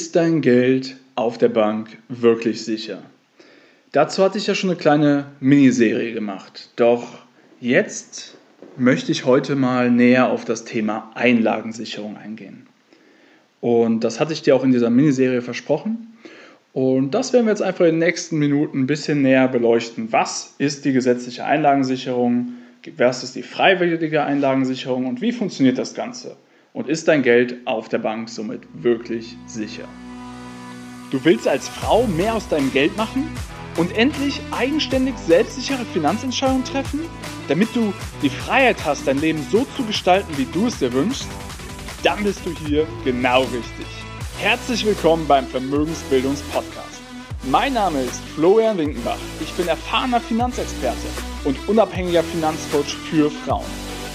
Ist dein Geld auf der Bank wirklich sicher? Dazu hatte ich ja schon eine kleine Miniserie gemacht. Doch jetzt möchte ich heute mal näher auf das Thema Einlagensicherung eingehen. Und das hatte ich dir auch in dieser Miniserie versprochen. Und das werden wir jetzt einfach in den nächsten Minuten ein bisschen näher beleuchten. Was ist die gesetzliche Einlagensicherung? Was ist die freiwillige Einlagensicherung? Und wie funktioniert das Ganze? Und ist dein Geld auf der Bank somit wirklich sicher? Du willst als Frau mehr aus deinem Geld machen und endlich eigenständig selbstsichere Finanzentscheidungen treffen, damit du die Freiheit hast, dein Leben so zu gestalten, wie du es dir wünschst? Dann bist du hier genau richtig. Herzlich willkommen beim Vermögensbildungspodcast. Mein Name ist Florian Winkenbach. Ich bin erfahrener Finanzexperte und unabhängiger Finanzcoach für Frauen.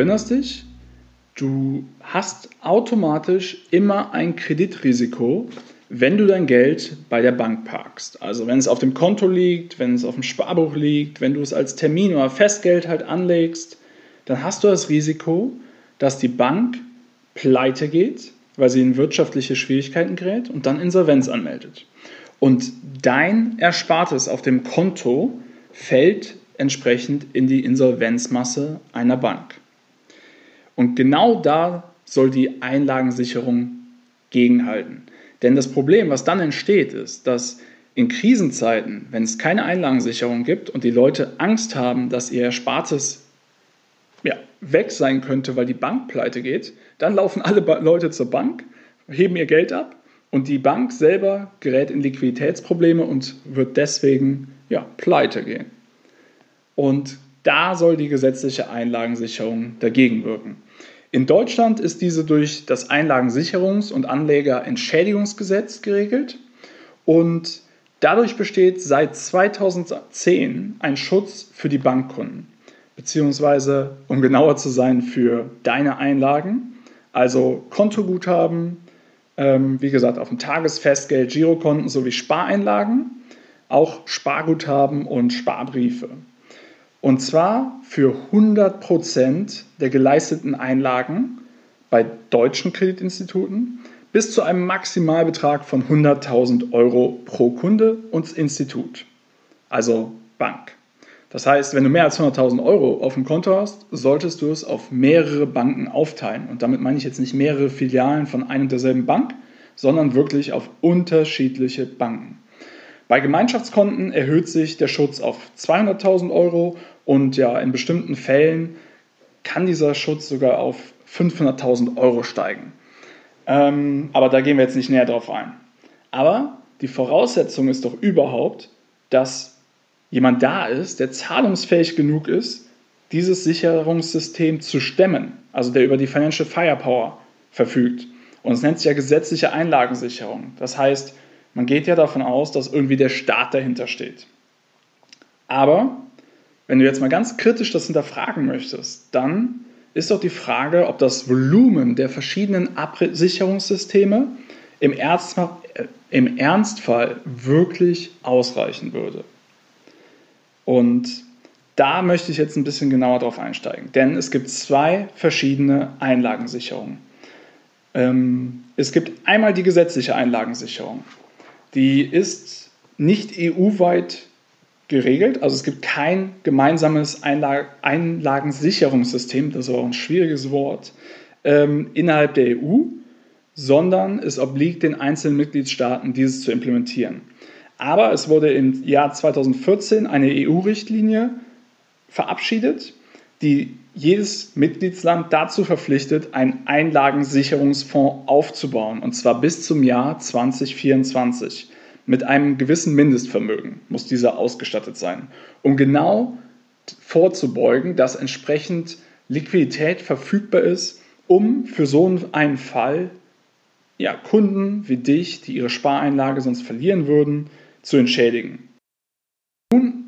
Erinnerst dich? Du hast automatisch immer ein Kreditrisiko, wenn du dein Geld bei der Bank parkst. Also wenn es auf dem Konto liegt, wenn es auf dem Sparbuch liegt, wenn du es als Termin oder Festgeld halt anlegst, dann hast du das Risiko, dass die Bank pleite geht, weil sie in wirtschaftliche Schwierigkeiten gerät und dann Insolvenz anmeldet. Und dein Erspartes auf dem Konto fällt entsprechend in die Insolvenzmasse einer Bank. Und genau da soll die Einlagensicherung gegenhalten. Denn das Problem, was dann entsteht, ist, dass in Krisenzeiten, wenn es keine Einlagensicherung gibt und die Leute Angst haben, dass ihr Erspartes ja, weg sein könnte, weil die Bank pleite geht, dann laufen alle Leute zur Bank, heben ihr Geld ab und die Bank selber gerät in Liquiditätsprobleme und wird deswegen ja, pleite gehen. Und da soll die gesetzliche Einlagensicherung dagegen wirken. In Deutschland ist diese durch das Einlagensicherungs- und Anlegerentschädigungsgesetz geregelt und dadurch besteht seit 2010 ein Schutz für die Bankkunden, beziehungsweise um genauer zu sein, für deine Einlagen, also Kontoguthaben, ähm, wie gesagt, auf dem Tagesfestgeld, Girokonten sowie Spareinlagen, auch Sparguthaben und Sparbriefe. Und zwar für 100% der geleisteten Einlagen bei deutschen Kreditinstituten bis zu einem Maximalbetrag von 100.000 Euro pro Kunde und Institut, also Bank. Das heißt, wenn du mehr als 100.000 Euro auf dem Konto hast, solltest du es auf mehrere Banken aufteilen. Und damit meine ich jetzt nicht mehrere Filialen von einer und derselben Bank, sondern wirklich auf unterschiedliche Banken. Bei Gemeinschaftskonten erhöht sich der Schutz auf 200.000 Euro und ja, in bestimmten Fällen kann dieser Schutz sogar auf 500.000 Euro steigen. Ähm, aber da gehen wir jetzt nicht näher drauf ein. Aber die Voraussetzung ist doch überhaupt, dass jemand da ist, der zahlungsfähig genug ist, dieses Sicherungssystem zu stemmen, also der über die Financial Firepower verfügt. Und es nennt sich ja gesetzliche Einlagensicherung. Das heißt, man geht ja davon aus, dass irgendwie der Staat dahinter steht. Aber wenn du jetzt mal ganz kritisch das hinterfragen möchtest, dann ist doch die Frage, ob das Volumen der verschiedenen Absicherungssysteme im, Ernstfall, äh, im Ernstfall wirklich ausreichen würde. Und da möchte ich jetzt ein bisschen genauer drauf einsteigen, denn es gibt zwei verschiedene Einlagensicherungen. Ähm, es gibt einmal die gesetzliche Einlagensicherung die ist nicht EU-weit geregelt. Also es gibt kein gemeinsames Einlag Einlagensicherungssystem, das ist auch ein schwieriges Wort, ähm, innerhalb der EU, sondern es obliegt den einzelnen Mitgliedstaaten, dieses zu implementieren. Aber es wurde im Jahr 2014 eine EU-Richtlinie verabschiedet, die jedes Mitgliedsland dazu verpflichtet, einen Einlagensicherungsfonds aufzubauen, und zwar bis zum Jahr 2024. Mit einem gewissen Mindestvermögen muss dieser ausgestattet sein, um genau vorzubeugen, dass entsprechend Liquidität verfügbar ist, um für so einen Fall ja, Kunden wie dich, die ihre Spareinlage sonst verlieren würden, zu entschädigen. Nun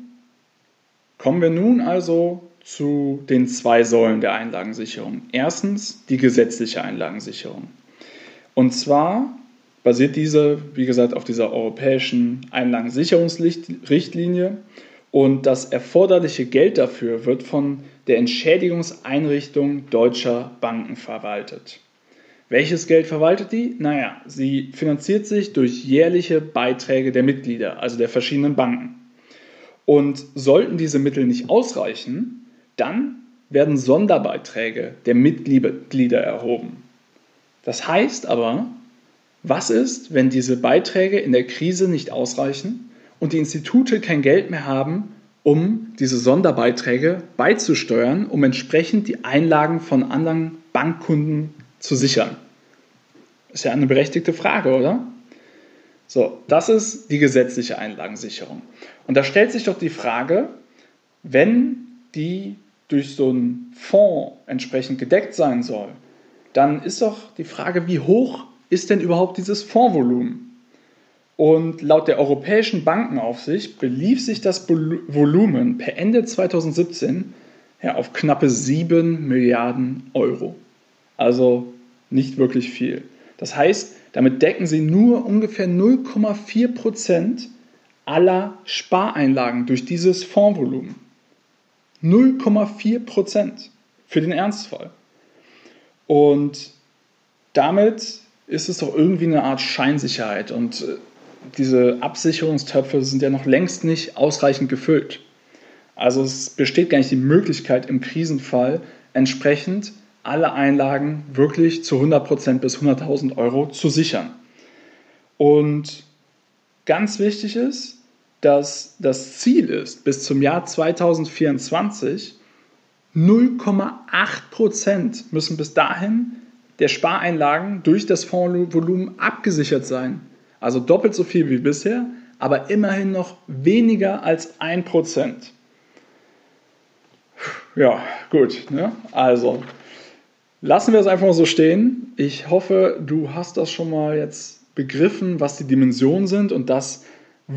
kommen wir nun also zu den zwei Säulen der Einlagensicherung. Erstens die gesetzliche Einlagensicherung. Und zwar basiert diese, wie gesagt, auf dieser europäischen Einlagensicherungsrichtlinie und das erforderliche Geld dafür wird von der Entschädigungseinrichtung deutscher Banken verwaltet. Welches Geld verwaltet die? Naja, sie finanziert sich durch jährliche Beiträge der Mitglieder, also der verschiedenen Banken. Und sollten diese Mittel nicht ausreichen, dann werden Sonderbeiträge der Mitglieder erhoben. Das heißt aber, was ist, wenn diese Beiträge in der Krise nicht ausreichen und die Institute kein Geld mehr haben, um diese Sonderbeiträge beizusteuern, um entsprechend die Einlagen von anderen Bankkunden zu sichern? Ist ja eine berechtigte Frage, oder? So, das ist die gesetzliche Einlagensicherung. Und da stellt sich doch die Frage, wenn die durch so einen Fonds entsprechend gedeckt sein soll, dann ist doch die Frage, wie hoch ist denn überhaupt dieses Fondsvolumen? Und laut der Europäischen Bankenaufsicht belief sich das Volumen per Ende 2017 ja, auf knappe 7 Milliarden Euro. Also nicht wirklich viel. Das heißt, damit decken sie nur ungefähr 0,4 Prozent aller Spareinlagen durch dieses Fondsvolumen. 0,4 Prozent für den Ernstfall. Und damit ist es doch irgendwie eine Art Scheinsicherheit. Und äh, diese Absicherungstöpfe sind ja noch längst nicht ausreichend gefüllt. Also es besteht gar nicht die Möglichkeit im Krisenfall entsprechend alle Einlagen wirklich zu 100% bis 100.000 Euro zu sichern. Und ganz wichtig ist, dass das Ziel ist, bis zum Jahr 2024 0,8% müssen bis dahin der Spareinlagen durch das Fondsvolumen abgesichert sein. Also doppelt so viel wie bisher, aber immerhin noch weniger als 1%. Ja, gut. Ne? Also lassen wir es einfach mal so stehen. Ich hoffe, du hast das schon mal jetzt begriffen, was die Dimensionen sind und dass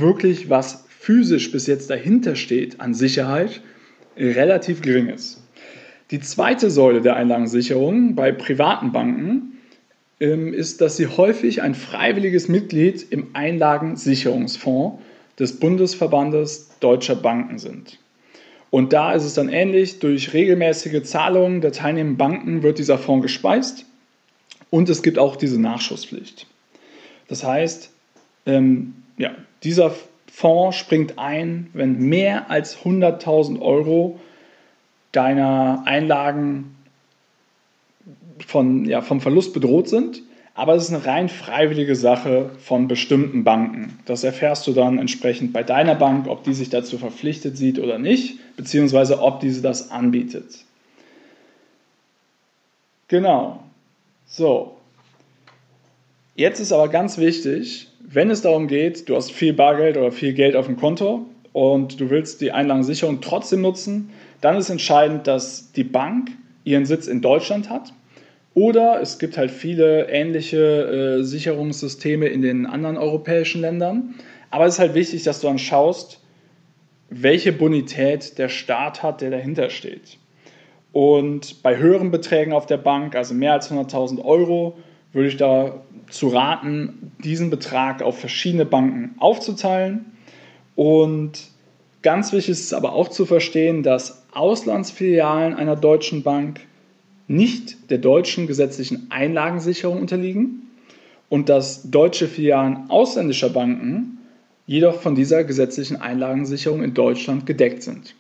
wirklich, was physisch bis jetzt dahinter steht an Sicherheit, relativ gering ist. Die zweite Säule der Einlagensicherung bei privaten Banken ähm, ist, dass sie häufig ein freiwilliges Mitglied im Einlagensicherungsfonds des Bundesverbandes deutscher Banken sind. Und da ist es dann ähnlich, durch regelmäßige Zahlungen der teilnehmenden Banken wird dieser Fonds gespeist und es gibt auch diese Nachschusspflicht. Das heißt, ähm, ja, dieser Fonds springt ein, wenn mehr als 100.000 Euro deiner Einlagen von, ja, vom Verlust bedroht sind. Aber es ist eine rein freiwillige Sache von bestimmten Banken. Das erfährst du dann entsprechend bei deiner Bank, ob die sich dazu verpflichtet sieht oder nicht, beziehungsweise ob diese das anbietet. Genau. So. Jetzt ist aber ganz wichtig, wenn es darum geht, du hast viel Bargeld oder viel Geld auf dem Konto und du willst die Einlagensicherung trotzdem nutzen, dann ist entscheidend, dass die Bank ihren Sitz in Deutschland hat. Oder es gibt halt viele ähnliche äh, Sicherungssysteme in den anderen europäischen Ländern. Aber es ist halt wichtig, dass du dann schaust, welche Bonität der Staat hat, der dahinter steht. Und bei höheren Beträgen auf der Bank, also mehr als 100.000 Euro, würde ich dazu raten, diesen Betrag auf verschiedene Banken aufzuteilen. Und ganz wichtig ist es aber auch zu verstehen, dass Auslandsfilialen einer deutschen Bank nicht der deutschen gesetzlichen Einlagensicherung unterliegen und dass deutsche Filialen ausländischer Banken jedoch von dieser gesetzlichen Einlagensicherung in Deutschland gedeckt sind.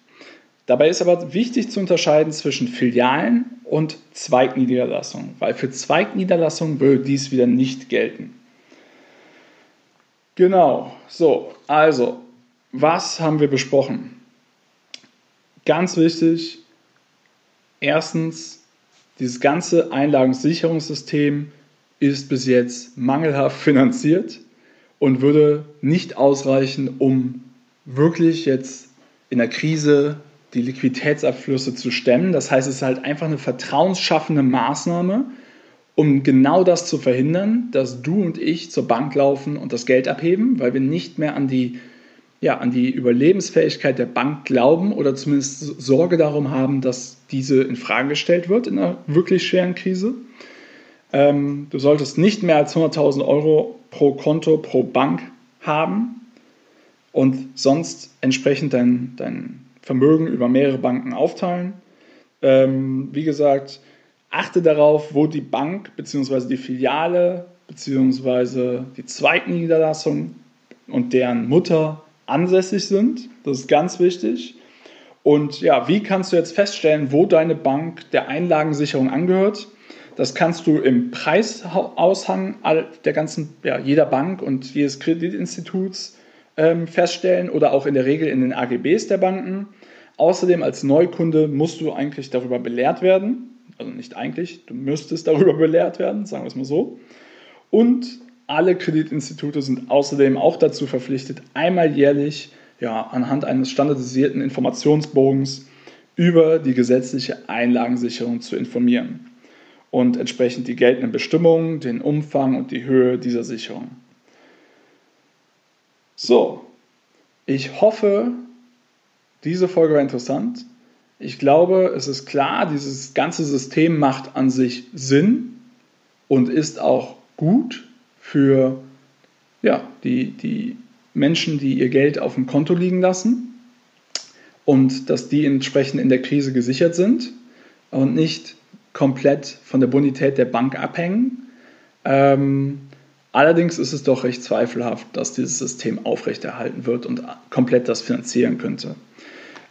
Dabei ist aber wichtig zu unterscheiden zwischen Filialen und Zweigniederlassungen, weil für Zweigniederlassungen würde dies wieder nicht gelten. Genau, so, also, was haben wir besprochen? Ganz wichtig, erstens, dieses ganze Einlagensicherungssystem ist bis jetzt mangelhaft finanziert und würde nicht ausreichen, um wirklich jetzt in der Krise die Liquiditätsabflüsse zu stemmen. Das heißt, es ist halt einfach eine vertrauensschaffende Maßnahme, um genau das zu verhindern, dass du und ich zur Bank laufen und das Geld abheben, weil wir nicht mehr an die, ja, an die Überlebensfähigkeit der Bank glauben oder zumindest Sorge darum haben, dass diese in Frage gestellt wird in einer wirklich schweren Krise. Ähm, du solltest nicht mehr als 100.000 Euro pro Konto, pro Bank haben und sonst entsprechend dein, dein Vermögen über mehrere Banken aufteilen. Ähm, wie gesagt, achte darauf, wo die Bank bzw. die Filiale bzw. die Zweigniederlassung und deren Mutter ansässig sind. Das ist ganz wichtig. Und ja, wie kannst du jetzt feststellen, wo deine Bank der Einlagensicherung angehört? Das kannst du im Preisaushang der ganzen, ja, jeder Bank und jedes Kreditinstituts ähm, feststellen oder auch in der Regel in den AGBs der Banken. Außerdem als Neukunde musst du eigentlich darüber belehrt werden. Also nicht eigentlich, du müsstest darüber belehrt werden, sagen wir es mal so. Und alle Kreditinstitute sind außerdem auch dazu verpflichtet, einmal jährlich ja, anhand eines standardisierten Informationsbogens über die gesetzliche Einlagensicherung zu informieren und entsprechend die geltenden Bestimmungen, den Umfang und die Höhe dieser Sicherung. So, ich hoffe, diese Folge war interessant. Ich glaube, es ist klar, dieses ganze System macht an sich Sinn und ist auch gut für ja, die, die Menschen, die ihr Geld auf dem Konto liegen lassen und dass die entsprechend in der Krise gesichert sind und nicht komplett von der Bonität der Bank abhängen. Ähm, allerdings ist es doch recht zweifelhaft, dass dieses System aufrechterhalten wird und komplett das finanzieren könnte.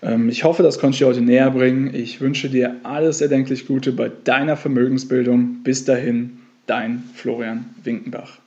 Ähm, ich hoffe, das konnte ich dir heute näher bringen. Ich wünsche dir alles erdenklich Gute bei deiner Vermögensbildung. Bis dahin, dein Florian Winkenbach.